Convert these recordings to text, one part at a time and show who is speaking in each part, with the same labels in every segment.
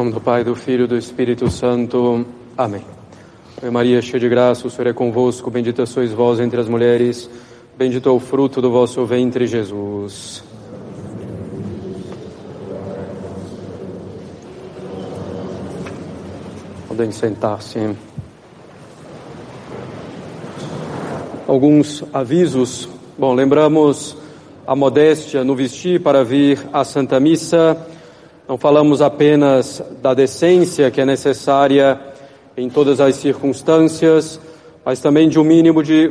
Speaker 1: nome do Pai, do Filho e do Espírito Santo. Amém. Ave Maria, cheia de graça, o Senhor é convosco, bendita sois vós entre as mulheres, bendito é o fruto do vosso ventre, Jesus. Podem sentar-se. Alguns avisos. Bom, lembramos a modéstia no vestir para vir à Santa Missa. Não falamos apenas da decência que é necessária em todas as circunstâncias, mas também de um mínimo de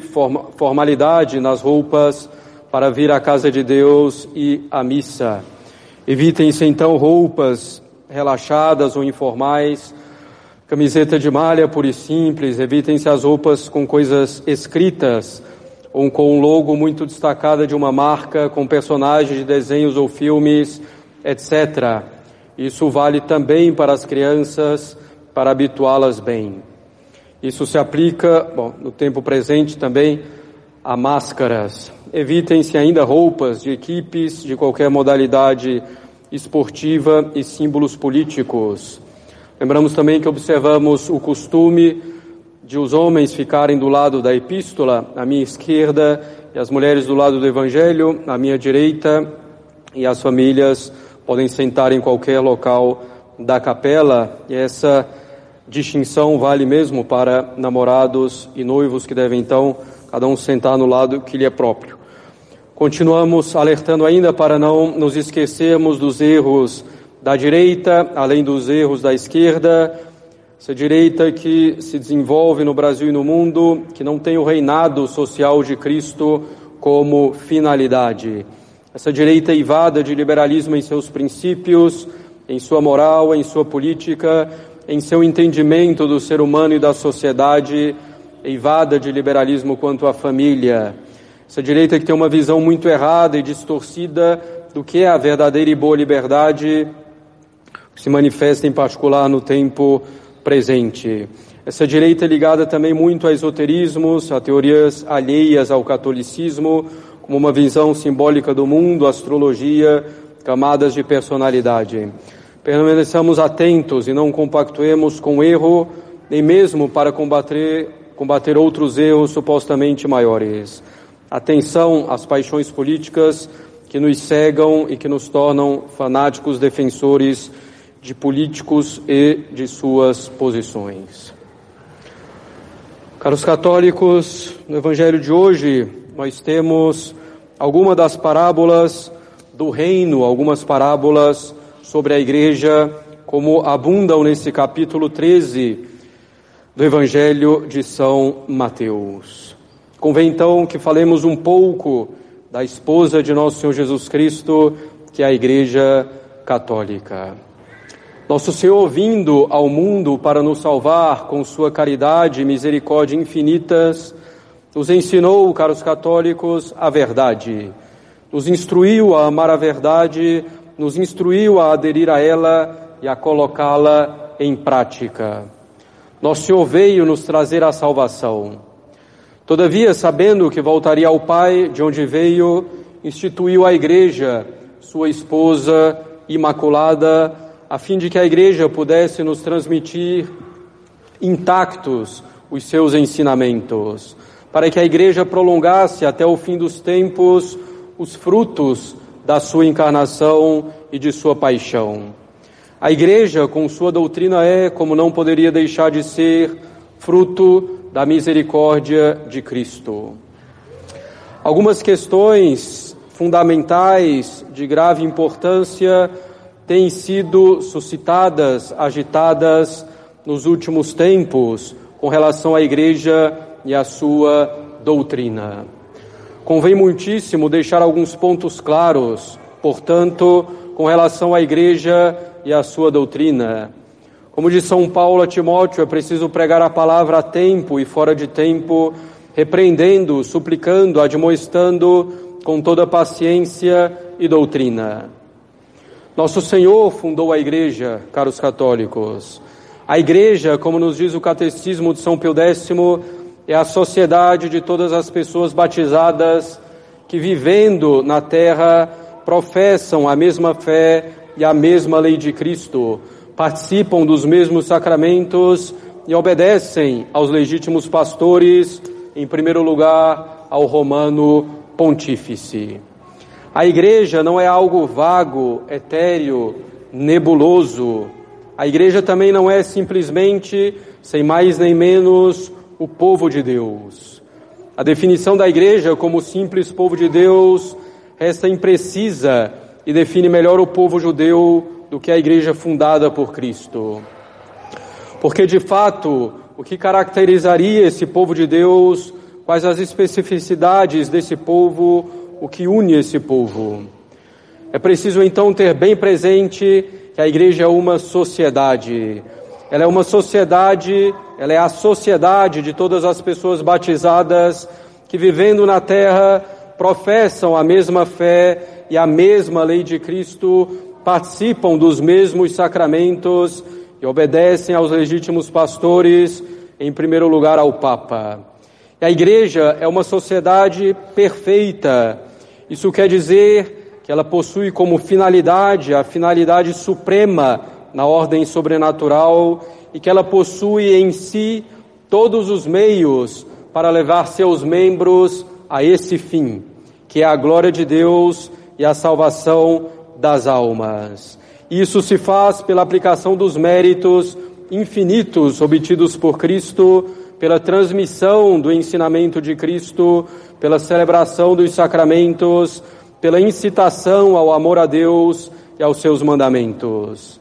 Speaker 1: formalidade nas roupas para vir à casa de Deus e à missa. Evitem-se então roupas relaxadas ou informais, camiseta de malha pura e simples, evitem-se as roupas com coisas escritas ou com um logo muito destacada de uma marca, com personagens de desenhos ou filmes, etc. Isso vale também para as crianças, para habituá-las bem. Isso se aplica, bom, no tempo presente também, a máscaras. Evitem-se ainda roupas de equipes de qualquer modalidade esportiva e símbolos políticos. Lembramos também que observamos o costume de os homens ficarem do lado da epístola, à minha esquerda, e as mulheres do lado do evangelho, à minha direita, e as famílias podem sentar em qualquer local da capela, e essa distinção vale mesmo para namorados e noivos que devem então cada um sentar no lado que lhe é próprio. Continuamos alertando ainda para não nos esquecermos dos erros da direita, além dos erros da esquerda, essa direita que se desenvolve no Brasil e no mundo, que não tem o reinado social de Cristo como finalidade. Essa direita eivada de liberalismo em seus princípios, em sua moral, em sua política, em seu entendimento do ser humano e da sociedade, eivada de liberalismo quanto à família. Essa direita que tem uma visão muito errada e distorcida do que é a verdadeira e boa liberdade, que se manifesta em particular no tempo presente. Essa direita é ligada também muito a esoterismos, a teorias alheias ao catolicismo, uma visão simbólica do mundo, astrologia, camadas de personalidade. Permaneçamos atentos e não compactuemos com erro, nem mesmo para combater, combater outros erros supostamente maiores. Atenção às paixões políticas que nos cegam e que nos tornam fanáticos defensores de políticos e de suas posições. Caros católicos, no Evangelho de hoje nós temos algumas das parábolas do reino, algumas parábolas sobre a igreja, como abundam nesse capítulo 13 do Evangelho de São Mateus. Convém então que falemos um pouco da esposa de nosso Senhor Jesus Cristo, que é a Igreja Católica. Nosso Senhor, vindo ao mundo para nos salvar com sua caridade e misericórdia infinitas, nos ensinou, caros católicos, a verdade. Nos instruiu a amar a verdade, nos instruiu a aderir a ela e a colocá-la em prática. Nosso Senhor veio nos trazer a salvação. Todavia, sabendo que voltaria ao Pai, de onde veio, instituiu a Igreja, sua esposa imaculada, a fim de que a Igreja pudesse nos transmitir intactos os seus ensinamentos para que a igreja prolongasse até o fim dos tempos os frutos da sua encarnação e de sua paixão. A igreja, com sua doutrina, é, como não poderia deixar de ser, fruto da misericórdia de Cristo. Algumas questões fundamentais de grave importância têm sido suscitadas, agitadas nos últimos tempos com relação à igreja e a sua doutrina. Convém muitíssimo deixar alguns pontos claros, portanto, com relação à igreja e à sua doutrina. Como diz São Paulo a Timóteo, é preciso pregar a palavra a tempo e fora de tempo, repreendendo, suplicando, admoestando com toda paciência e doutrina. Nosso Senhor fundou a igreja, caros católicos. A igreja, como nos diz o catecismo de São Pio X, é a sociedade de todas as pessoas batizadas que, vivendo na terra, professam a mesma fé e a mesma lei de Cristo, participam dos mesmos sacramentos e obedecem aos legítimos pastores, em primeiro lugar ao romano pontífice. A igreja não é algo vago, etéreo, nebuloso. A igreja também não é simplesmente, sem mais nem menos, o povo de Deus. A definição da igreja como simples povo de Deus resta imprecisa e define melhor o povo judeu do que a igreja fundada por Cristo. Porque, de fato, o que caracterizaria esse povo de Deus, quais as especificidades desse povo, o que une esse povo. É preciso então ter bem presente que a igreja é uma sociedade. Ela é uma sociedade, ela é a sociedade de todas as pessoas batizadas que vivendo na terra professam a mesma fé e a mesma lei de Cristo, participam dos mesmos sacramentos e obedecem aos legítimos pastores, em primeiro lugar ao Papa. E a igreja é uma sociedade perfeita. Isso quer dizer que ela possui como finalidade a finalidade suprema na ordem sobrenatural e que ela possui em si todos os meios para levar seus membros a esse fim, que é a glória de Deus e a salvação das almas. Isso se faz pela aplicação dos méritos infinitos obtidos por Cristo, pela transmissão do ensinamento de Cristo, pela celebração dos sacramentos, pela incitação ao amor a Deus e aos seus mandamentos.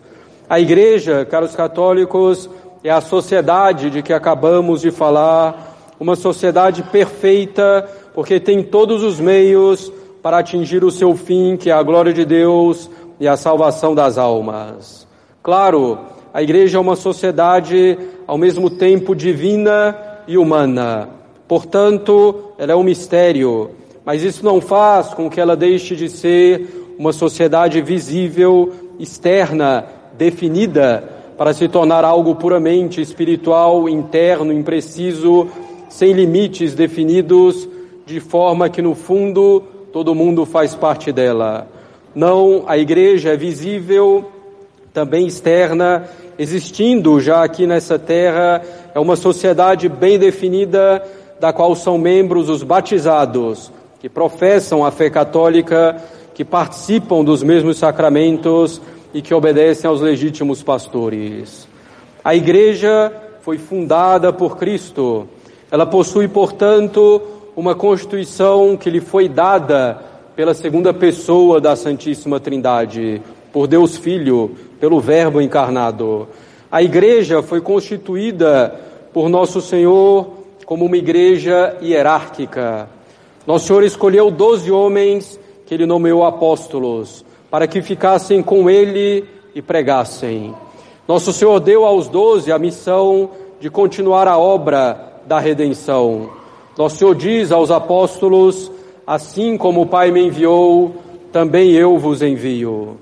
Speaker 1: A igreja, caros católicos, é a sociedade de que acabamos de falar, uma sociedade perfeita, porque tem todos os meios para atingir o seu fim, que é a glória de Deus e a salvação das almas. Claro, a igreja é uma sociedade ao mesmo tempo divina e humana. Portanto, ela é um mistério, mas isso não faz com que ela deixe de ser uma sociedade visível, externa, definida, para se tornar algo puramente espiritual, interno, impreciso, sem limites definidos, de forma que no fundo todo mundo faz parte dela. Não, a igreja é visível, também externa, existindo já aqui nessa terra, é uma sociedade bem definida, da qual são membros os batizados, que professam a fé católica, que participam dos mesmos sacramentos e que obedecem aos legítimos pastores. A igreja foi fundada por Cristo. Ela possui, portanto, uma constituição que lhe foi dada pela segunda pessoa da Santíssima Trindade, por Deus Filho, pelo Verbo encarnado. A igreja foi constituída por Nosso Senhor como uma igreja hierárquica. Nosso Senhor escolheu doze homens que ele nomeou apóstolos, para que ficassem com ele e pregassem. Nosso Senhor deu aos doze a missão de continuar a obra da redenção. Nosso Senhor diz aos apóstolos: Assim como o Pai me enviou, também eu vos envio.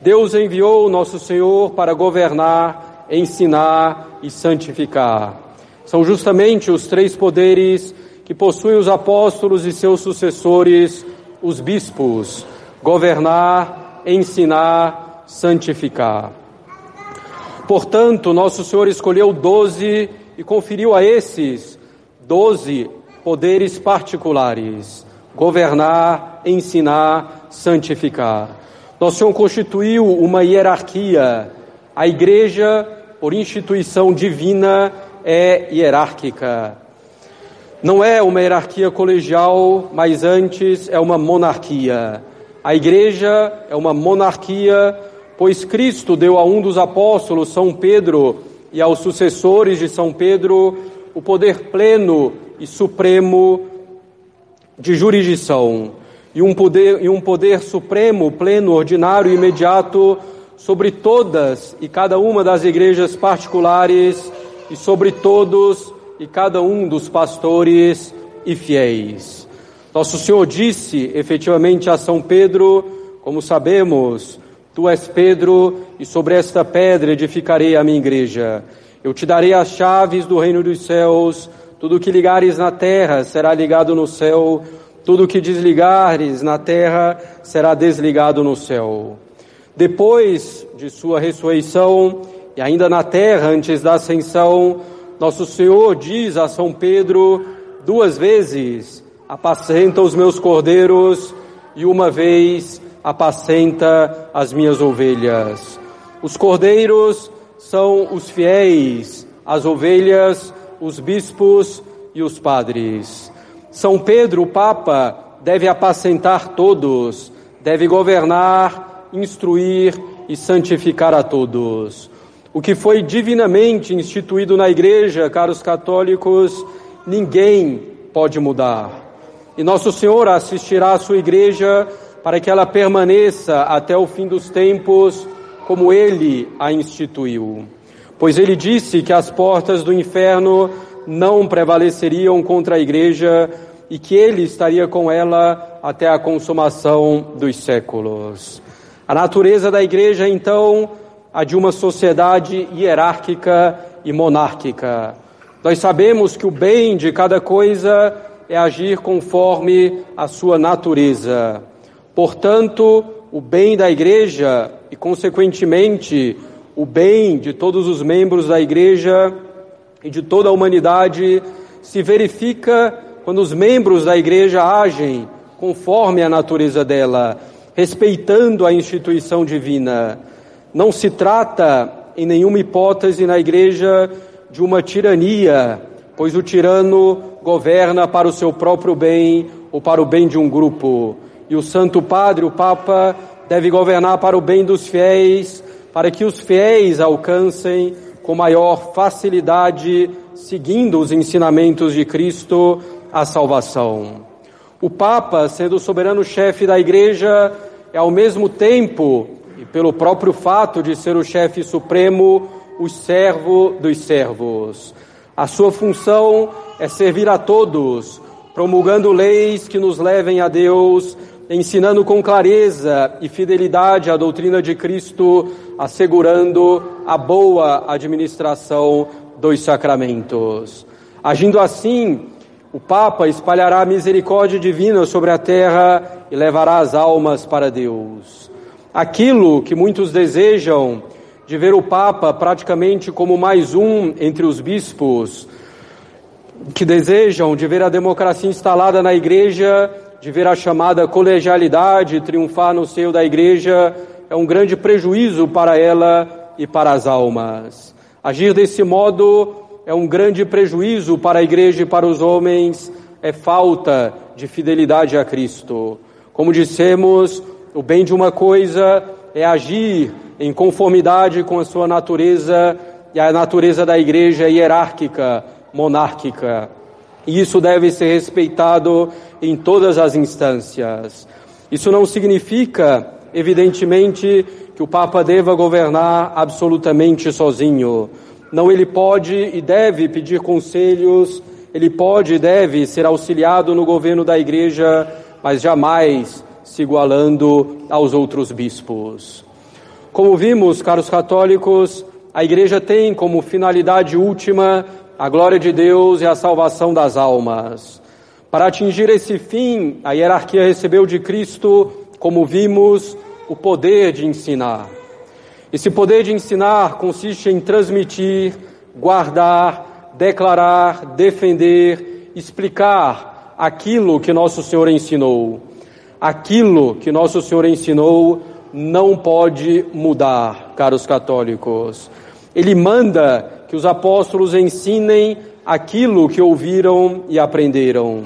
Speaker 1: Deus enviou nosso Senhor para governar, ensinar e santificar. São justamente os três poderes que possuem os apóstolos e seus sucessores, os bispos: governar, ensinar, santificar. Portanto, nosso Senhor escolheu doze e conferiu a esses doze poderes particulares governar, ensinar, santificar. Nosso Senhor constituiu uma hierarquia. A igreja, por instituição divina, é hierárquica. Não é uma hierarquia colegial, mas antes é uma monarquia. A igreja é uma monarquia, pois Cristo deu a um dos apóstolos, São Pedro, e aos sucessores de São Pedro, o poder pleno e supremo de jurisdição e um poder, e um poder supremo, pleno, ordinário e imediato sobre todas e cada uma das igrejas particulares e sobre todos e cada um dos pastores e fiéis. Nosso Senhor disse efetivamente a São Pedro, como sabemos, Tu és Pedro, e sobre esta pedra edificarei a minha igreja. Eu te darei as chaves do reino dos céus. Tudo que ligares na terra será ligado no céu, tudo que desligares na terra será desligado no céu. Depois de sua ressurreição, e ainda na terra, antes da ascensão, nosso Senhor diz a São Pedro duas vezes: apacenta os meus cordeiros, e uma vez apacenta as minhas ovelhas. Os cordeiros são os fiéis, as ovelhas, os bispos e os padres. São Pedro, o Papa, deve apacentar todos, deve governar, instruir e santificar a todos. O que foi divinamente instituído na Igreja, caros católicos, ninguém pode mudar. E Nosso Senhor assistirá à sua Igreja para que ela permaneça até o fim dos tempos, como Ele a instituiu. Pois Ele disse que as portas do inferno não prevaleceriam contra a Igreja e que Ele estaria com ela até a consumação dos séculos. A natureza da Igreja, então, a de uma sociedade hierárquica e monárquica. Nós sabemos que o bem de cada coisa é agir conforme a sua natureza. Portanto, o bem da igreja e, consequentemente, o bem de todos os membros da igreja e de toda a humanidade se verifica quando os membros da igreja agem conforme a natureza dela, respeitando a instituição divina. Não se trata, em nenhuma hipótese, na igreja de uma tirania, pois o tirano governa para o seu próprio bem ou para o bem de um grupo. E o Santo Padre, o Papa, deve governar para o bem dos fiéis, para que os fiéis alcancem com maior facilidade, seguindo os ensinamentos de Cristo, a salvação. O Papa, sendo o soberano chefe da Igreja, é ao mesmo tempo e pelo próprio fato de ser o chefe supremo, o servo dos servos. A sua função é servir a todos, promulgando leis que nos levem a Deus, ensinando com clareza e fidelidade a doutrina de Cristo, assegurando a boa administração dos sacramentos. Agindo assim, o Papa espalhará a misericórdia divina sobre a terra e levará as almas para Deus. Aquilo que muitos desejam de ver o Papa praticamente como mais um entre os bispos, que desejam de ver a democracia instalada na igreja, de ver a chamada colegialidade triunfar no seio da igreja, é um grande prejuízo para ela e para as almas. Agir desse modo é um grande prejuízo para a igreja e para os homens, é falta de fidelidade a Cristo. Como dissemos, o bem de uma coisa é agir em conformidade com a sua natureza e a natureza da igreja hierárquica, monárquica. E isso deve ser respeitado em todas as instâncias. Isso não significa, evidentemente, que o Papa deva governar absolutamente sozinho. Não, ele pode e deve pedir conselhos, ele pode e deve ser auxiliado no governo da igreja, mas jamais se igualando aos outros bispos. Como vimos, caros católicos, a Igreja tem como finalidade última a glória de Deus e a salvação das almas. Para atingir esse fim, a hierarquia recebeu de Cristo, como vimos, o poder de ensinar. Esse poder de ensinar consiste em transmitir, guardar, declarar, defender, explicar aquilo que nosso Senhor ensinou. Aquilo que nosso Senhor ensinou não pode mudar, caros católicos. Ele manda que os apóstolos ensinem aquilo que ouviram e aprenderam.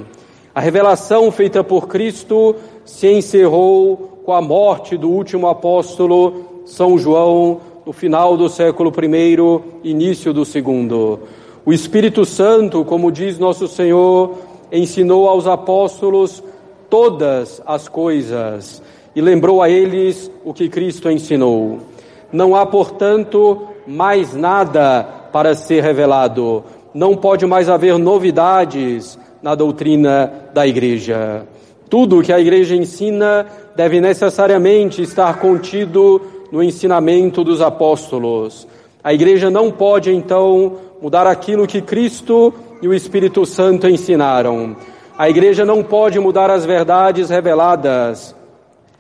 Speaker 1: A revelação feita por Cristo se encerrou com a morte do último apóstolo, São João, no final do século I, início do segundo. O Espírito Santo, como diz nosso Senhor, ensinou aos apóstolos todas as coisas e lembrou a eles o que Cristo ensinou. Não há, portanto, mais nada para ser revelado. Não pode mais haver novidades na doutrina da igreja. Tudo o que a igreja ensina deve necessariamente estar contido no ensinamento dos apóstolos. A igreja não pode, então, mudar aquilo que Cristo e o Espírito Santo ensinaram. A igreja não pode mudar as verdades reveladas.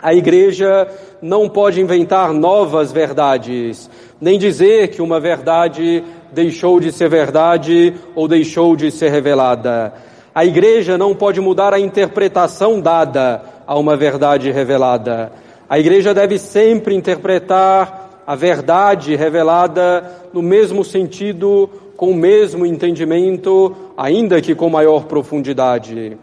Speaker 1: A igreja não pode inventar novas verdades, nem dizer que uma verdade deixou de ser verdade ou deixou de ser revelada. A igreja não pode mudar a interpretação dada a uma verdade revelada. A igreja deve sempre interpretar a verdade revelada no mesmo sentido, com o mesmo entendimento, ainda que com maior profundidade.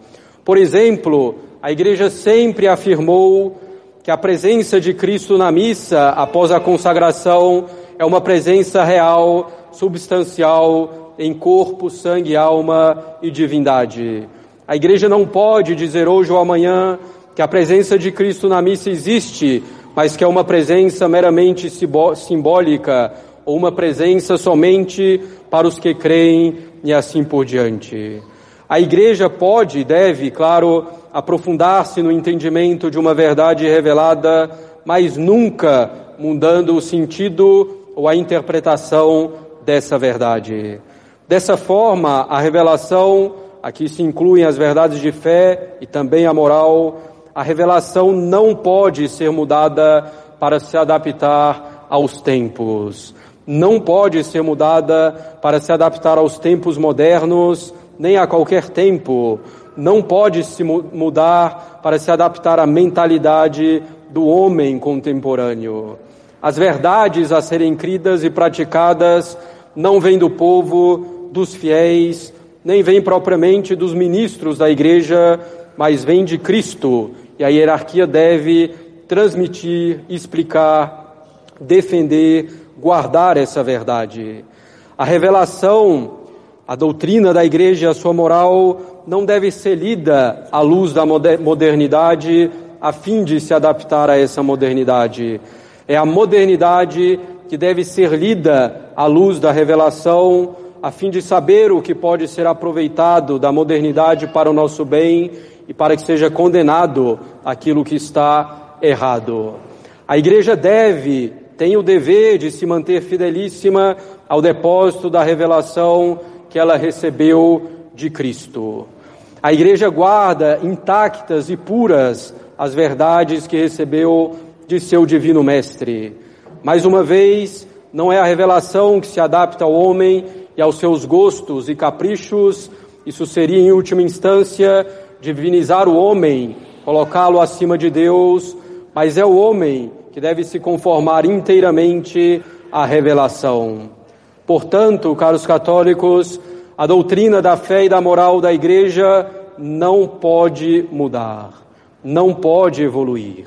Speaker 1: Por exemplo, a igreja sempre afirmou que a presença de Cristo na missa após a consagração é uma presença real, substancial, em corpo, sangue, alma e divindade. A igreja não pode dizer hoje ou amanhã que a presença de Cristo na missa existe, mas que é uma presença meramente simbólica ou uma presença somente para os que creem e assim por diante. A igreja pode e deve, claro, aprofundar-se no entendimento de uma verdade revelada, mas nunca mudando o sentido ou a interpretação dessa verdade. Dessa forma, a revelação, aqui se incluem as verdades de fé e também a moral, a revelação não pode ser mudada para se adaptar aos tempos. Não pode ser mudada para se adaptar aos tempos modernos, nem a qualquer tempo. Não pode se mudar para se adaptar à mentalidade do homem contemporâneo. As verdades a serem cridas e praticadas não vêm do povo, dos fiéis, nem vêm propriamente dos ministros da igreja, mas vêm de Cristo. E a hierarquia deve transmitir, explicar, defender, guardar essa verdade. A revelação, a doutrina da igreja, a sua moral, não deve ser lida à luz da modernidade, a fim de se adaptar a essa modernidade é a modernidade que deve ser lida à luz da revelação, a fim de saber o que pode ser aproveitado da modernidade para o nosso bem e para que seja condenado aquilo que está errado. A igreja deve, tem o dever de se manter fidelíssima ao depósito da revelação que ela recebeu de Cristo. A igreja guarda intactas e puras as verdades que recebeu de seu divino mestre. Mais uma vez, não é a revelação que se adapta ao homem e aos seus gostos e caprichos, isso seria, em última instância, divinizar o homem, colocá-lo acima de Deus, mas é o homem que deve se conformar inteiramente à revelação. Portanto, caros católicos, a doutrina da fé e da moral da Igreja não pode mudar, não pode evoluir.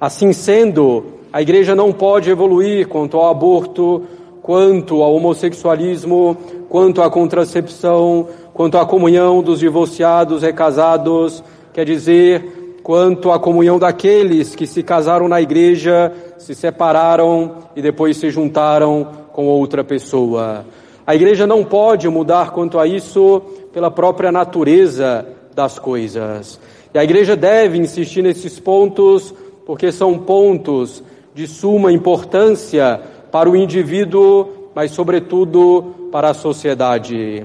Speaker 1: Assim sendo, a igreja não pode evoluir quanto ao aborto, quanto ao homossexualismo, quanto à contracepção, quanto à comunhão dos divorciados recasados, quer dizer, quanto à comunhão daqueles que se casaram na igreja, se separaram e depois se juntaram com outra pessoa. A igreja não pode mudar quanto a isso pela própria natureza das coisas. E a igreja deve insistir nesses pontos porque são pontos de suma importância para o indivíduo, mas, sobretudo, para a sociedade.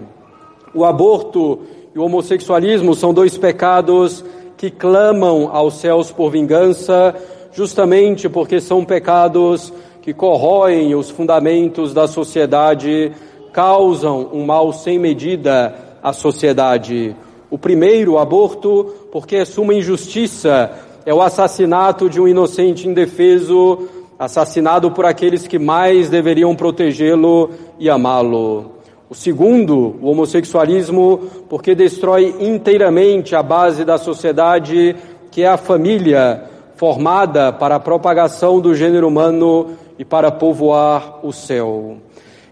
Speaker 1: O aborto e o homossexualismo são dois pecados que clamam aos céus por vingança, justamente porque são pecados que corroem os fundamentos da sociedade, causam um mal sem medida à sociedade. O primeiro, o aborto, porque é suma injustiça é o assassinato de um inocente indefeso, assassinado por aqueles que mais deveriam protegê-lo e amá-lo. O segundo, o homossexualismo, porque destrói inteiramente a base da sociedade, que é a família, formada para a propagação do gênero humano e para povoar o céu.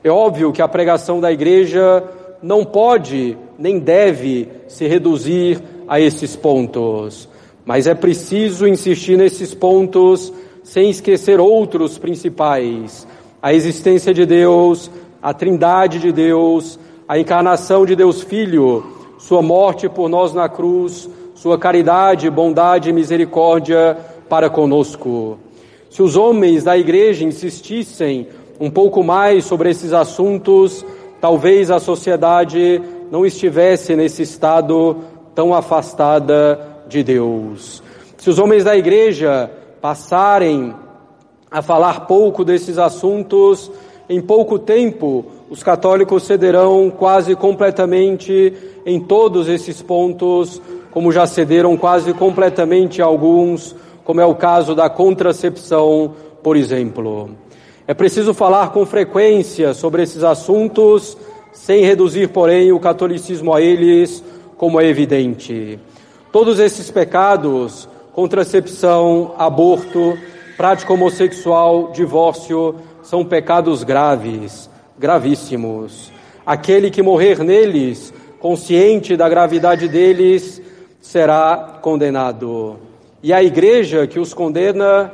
Speaker 1: É óbvio que a pregação da igreja não pode nem deve se reduzir a esses pontos. Mas é preciso insistir nesses pontos sem esquecer outros principais: a existência de Deus, a trindade de Deus, a encarnação de Deus Filho, sua morte por nós na cruz, sua caridade, bondade e misericórdia para conosco. Se os homens da igreja insistissem um pouco mais sobre esses assuntos, talvez a sociedade não estivesse nesse estado tão afastada de Deus. Se os homens da igreja passarem a falar pouco desses assuntos, em pouco tempo os católicos cederão quase completamente em todos esses pontos, como já cederam quase completamente alguns, como é o caso da contracepção, por exemplo. É preciso falar com frequência sobre esses assuntos, sem reduzir, porém, o catolicismo a eles, como é evidente. Todos esses pecados, contracepção, aborto, prática homossexual, divórcio, são pecados graves, gravíssimos. Aquele que morrer neles, consciente da gravidade deles, será condenado. E a igreja que os condena,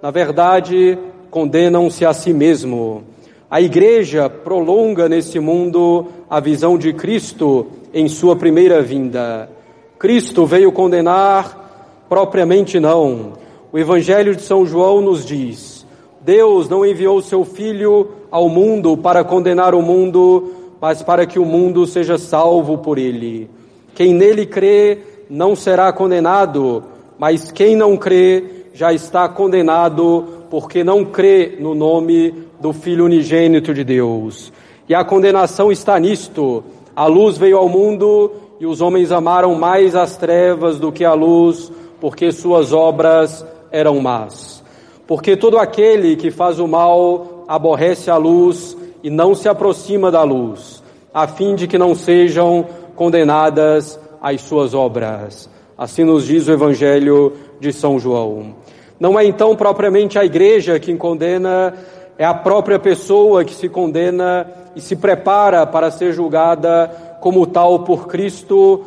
Speaker 1: na verdade, condenam-se a si mesmo. A igreja prolonga nesse mundo a visão de Cristo em sua primeira vinda. Cristo veio condenar? Propriamente não. O Evangelho de São João nos diz: Deus não enviou seu Filho ao mundo para condenar o mundo, mas para que o mundo seja salvo por ele. Quem nele crê não será condenado, mas quem não crê já está condenado, porque não crê no nome do Filho unigênito de Deus. E a condenação está nisto: a luz veio ao mundo e os homens amaram mais as trevas do que a luz, porque suas obras eram más. Porque todo aquele que faz o mal aborrece a luz e não se aproxima da luz, a fim de que não sejam condenadas as suas obras. Assim nos diz o Evangelho de São João. Não é então propriamente a igreja que condena, é a própria pessoa que se condena e se prepara para ser julgada como tal por Cristo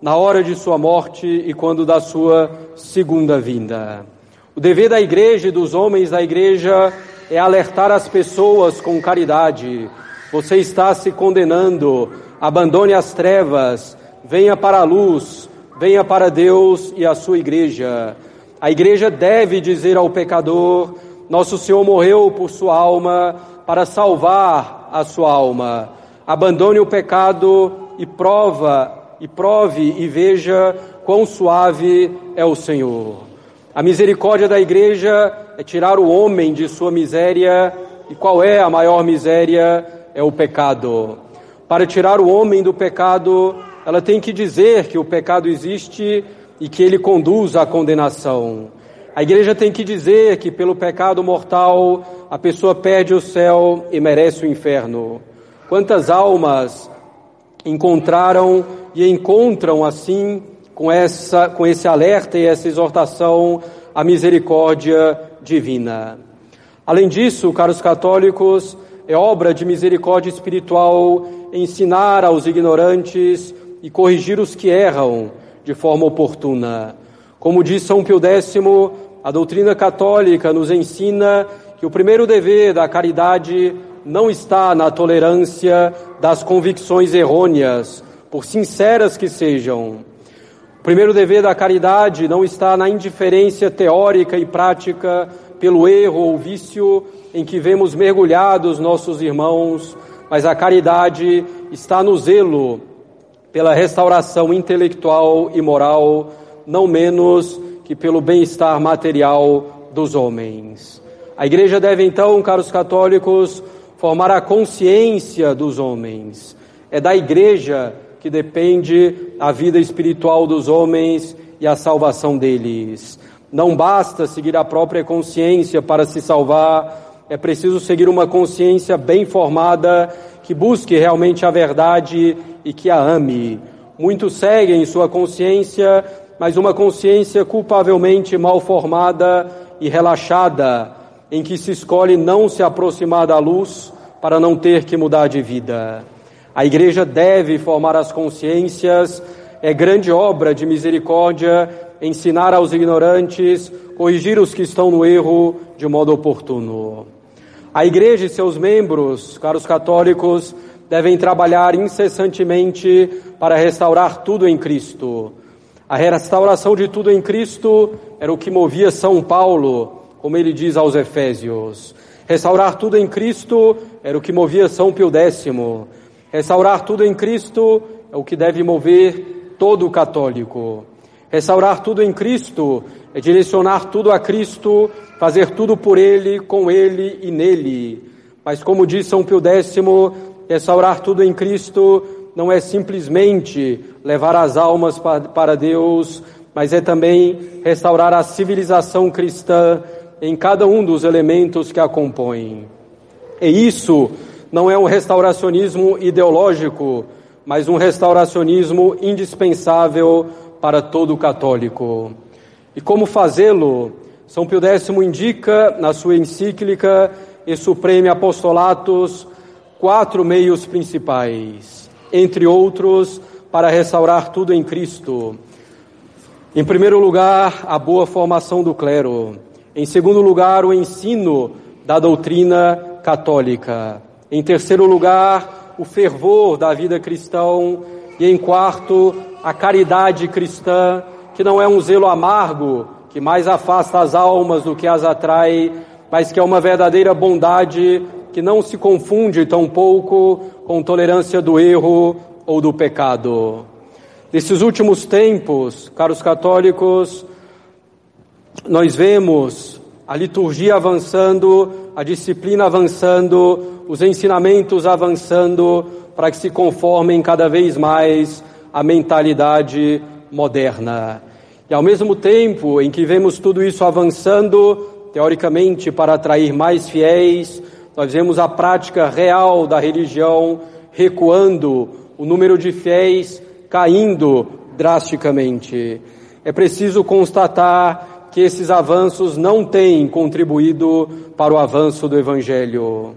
Speaker 1: na hora de sua morte e quando da sua segunda vinda. O dever da igreja e dos homens da igreja é alertar as pessoas com caridade. Você está se condenando, abandone as trevas, venha para a luz, venha para Deus e a sua igreja. A igreja deve dizer ao pecador: Nosso Senhor morreu por sua alma para salvar a sua alma. Abandone o pecado e prova e prove e veja quão suave é o Senhor. A misericórdia da igreja é tirar o homem de sua miséria. E qual é a maior miséria? É o pecado. Para tirar o homem do pecado, ela tem que dizer que o pecado existe e que ele conduz à condenação. A igreja tem que dizer que pelo pecado mortal a pessoa perde o céu e merece o inferno. Quantas almas encontraram e encontram assim com, essa, com esse alerta e essa exortação à misericórdia divina. Além disso, caros católicos, é obra de misericórdia espiritual ensinar aos ignorantes e corrigir os que erram de forma oportuna. Como diz São Pio X, a doutrina católica nos ensina que o primeiro dever da caridade não está na tolerância das convicções errôneas, por sinceras que sejam, o primeiro dever da caridade não está na indiferença teórica e prática pelo erro ou vício em que vemos mergulhados nossos irmãos, mas a caridade está no zelo pela restauração intelectual e moral, não menos que pelo bem-estar material dos homens. A igreja deve então, caros católicos, formar a consciência dos homens. É da igreja que depende a vida espiritual dos homens e a salvação deles. Não basta seguir a própria consciência para se salvar, é preciso seguir uma consciência bem formada que busque realmente a verdade e que a ame. Muitos seguem sua consciência, mas uma consciência culpavelmente mal formada e relaxada, em que se escolhe não se aproximar da luz para não ter que mudar de vida. A igreja deve formar as consciências, é grande obra de misericórdia ensinar aos ignorantes, corrigir os que estão no erro de modo oportuno. A igreja e seus membros, caros católicos, devem trabalhar incessantemente para restaurar tudo em Cristo. A restauração de tudo em Cristo era o que movia São Paulo, como ele diz aos Efésios. Restaurar tudo em Cristo era o que movia São Pio X. Restaurar tudo em Cristo é o que deve mover todo católico. Restaurar tudo em Cristo é direcionar tudo a Cristo, fazer tudo por Ele, com Ele e nele. Mas como diz São Pio X, restaurar tudo em Cristo não é simplesmente levar as almas para Deus, mas é também restaurar a civilização cristã em cada um dos elementos que a compõem. E isso não é um restauracionismo ideológico, mas um restauracionismo indispensável para todo católico. E como fazê-lo? São Pio X indica na sua encíclica e Supreme Apostolatus quatro meios principais, entre outros, para restaurar tudo em Cristo. Em primeiro lugar, a boa formação do clero. Em segundo lugar, o ensino da doutrina católica. Em terceiro lugar, o fervor da vida cristã. E em quarto, a caridade cristã que não é um zelo amargo, que mais afasta as almas do que as atrai, mas que é uma verdadeira bondade que não se confunde tão pouco com tolerância do erro ou do pecado. Nesses últimos tempos, caros católicos, nós vemos a liturgia avançando, a disciplina avançando, os ensinamentos avançando, para que se conformem cada vez mais à mentalidade moderna. E ao mesmo tempo em que vemos tudo isso avançando, teoricamente, para atrair mais fiéis, nós vemos a prática real da religião recuando, o número de fiéis caindo drasticamente. É preciso constatar que esses avanços não têm contribuído para o avanço do Evangelho.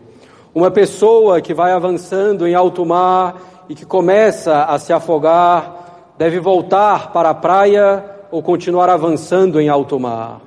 Speaker 1: Uma pessoa que vai avançando em alto mar e que começa a se afogar, deve voltar para a praia ou continuar avançando em alto mar.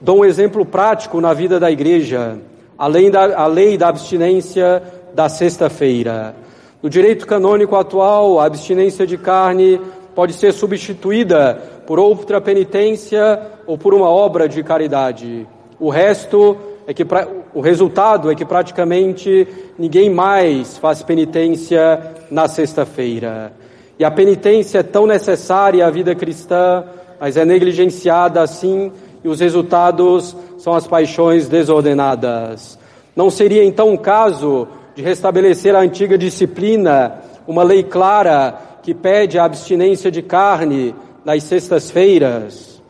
Speaker 1: Dou um exemplo prático na vida da igreja, além da a lei da abstinência da sexta-feira. No direito canônico atual, a abstinência de carne pode ser substituída por outra penitência ou por uma obra de caridade. O resto é que o resultado é que praticamente ninguém mais faz penitência na sexta-feira. E a penitência é tão necessária à vida cristã, mas é negligenciada assim, e os resultados são as paixões desordenadas. Não seria então o caso de restabelecer a antiga disciplina, uma lei clara que pede a abstinência de carne nas sextas-feiras?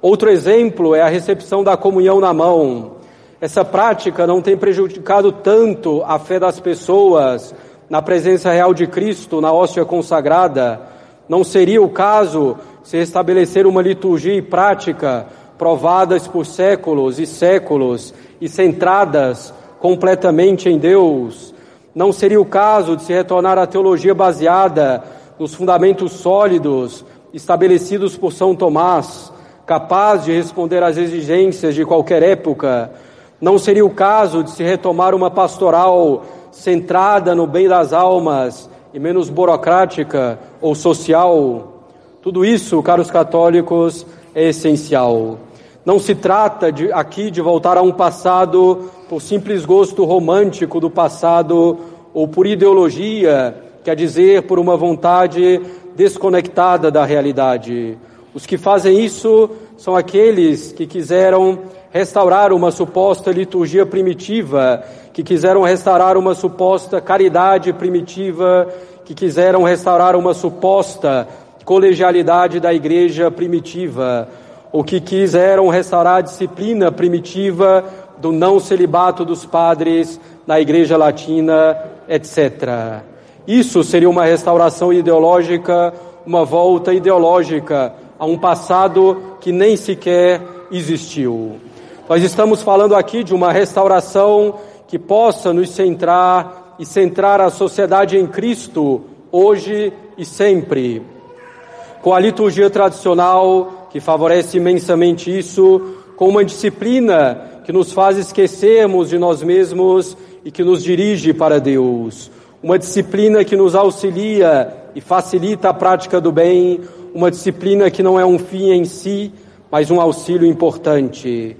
Speaker 1: Outro exemplo é a recepção da comunhão na mão. Essa prática não tem prejudicado tanto a fé das pessoas, na presença real de Cristo, na hóstia consagrada, não seria o caso se estabelecer uma liturgia e prática provadas por séculos e séculos e centradas completamente em Deus. Não seria o caso de se retornar à teologia baseada nos fundamentos sólidos estabelecidos por São Tomás, capaz de responder às exigências de qualquer época. Não seria o caso de se retomar uma pastoral centrada no bem das almas e menos burocrática ou social. Tudo isso, caros católicos, é essencial. Não se trata de, aqui de voltar a um passado por simples gosto romântico do passado ou por ideologia, quer dizer, por uma vontade desconectada da realidade. Os que fazem isso são aqueles que quiseram restaurar uma suposta liturgia primitiva que quiseram restaurar uma suposta caridade primitiva, que quiseram restaurar uma suposta colegialidade da igreja primitiva, ou que quiseram restaurar a disciplina primitiva do não celibato dos padres na igreja latina, etc. Isso seria uma restauração ideológica, uma volta ideológica a um passado que nem sequer existiu. Nós estamos falando aqui de uma restauração que possa nos centrar e centrar a sociedade em Cristo hoje e sempre. Com a liturgia tradicional, que favorece imensamente isso, com uma disciplina que nos faz esquecermos de nós mesmos e que nos dirige para Deus. Uma disciplina que nos auxilia e facilita a prática do bem, uma disciplina que não é um fim em si, mas um auxílio importante.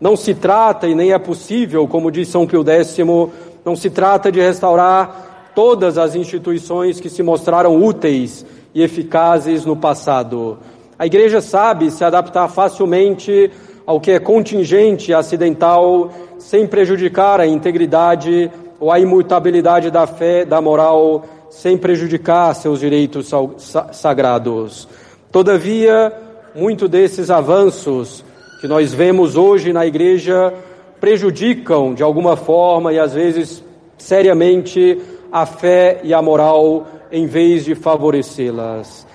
Speaker 1: Não se trata, e nem é possível, como diz São Pio X, não se trata de restaurar todas as instituições que se mostraram úteis e eficazes no passado. A igreja sabe se adaptar facilmente ao que é contingente acidental, sem prejudicar a integridade ou a imutabilidade da fé, da moral, sem prejudicar seus direitos sagrados. Todavia, muito desses avanços que nós vemos hoje na igreja prejudicam de alguma forma e às vezes seriamente a fé e a moral em vez de favorecê-las.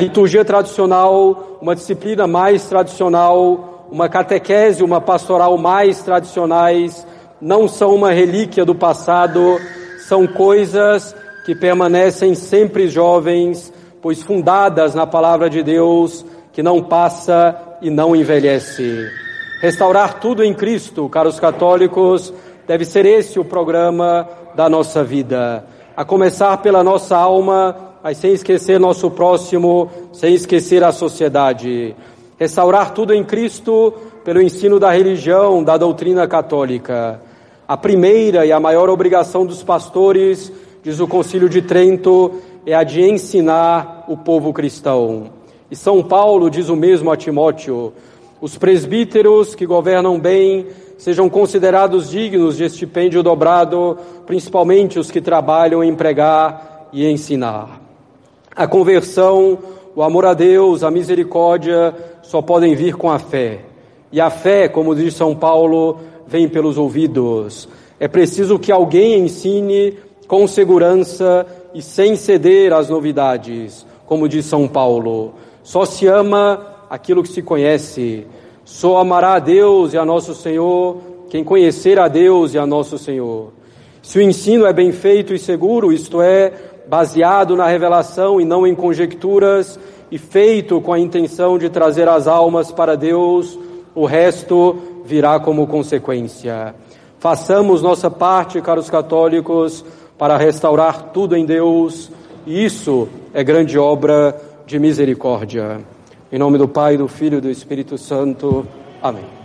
Speaker 1: Liturgia tradicional, uma disciplina mais tradicional, uma catequese, uma pastoral mais tradicionais, não são uma relíquia do passado, são coisas que permanecem sempre jovens, pois fundadas na palavra de Deus, que não passa e não envelhece. Restaurar tudo em Cristo, caros católicos, deve ser esse o programa da nossa vida. A começar pela nossa alma, mas sem esquecer nosso próximo, sem esquecer a sociedade. Restaurar tudo em Cristo pelo ensino da religião, da doutrina católica. A primeira e a maior obrigação dos pastores, diz o Concílio de Trento, é a de ensinar o povo cristão. E São Paulo diz o mesmo a Timóteo: os presbíteros que governam bem sejam considerados dignos de estipêndio dobrado, principalmente os que trabalham em pregar e ensinar. A conversão, o amor a Deus, a misericórdia só podem vir com a fé. E a fé, como diz São Paulo, vem pelos ouvidos. É preciso que alguém ensine com segurança e sem ceder às novidades, como diz São Paulo. Só se ama aquilo que se conhece. Só amará a Deus e a nosso Senhor quem conhecer a Deus e a nosso Senhor. Se o ensino é bem feito e seguro, isto é, baseado na revelação e não em conjecturas, e feito com a intenção de trazer as almas para Deus, o resto virá como consequência. Façamos nossa parte, caros católicos, para restaurar tudo em Deus, e isso é grande obra de misericórdia. Em nome do Pai, do Filho e do Espírito Santo. Amém.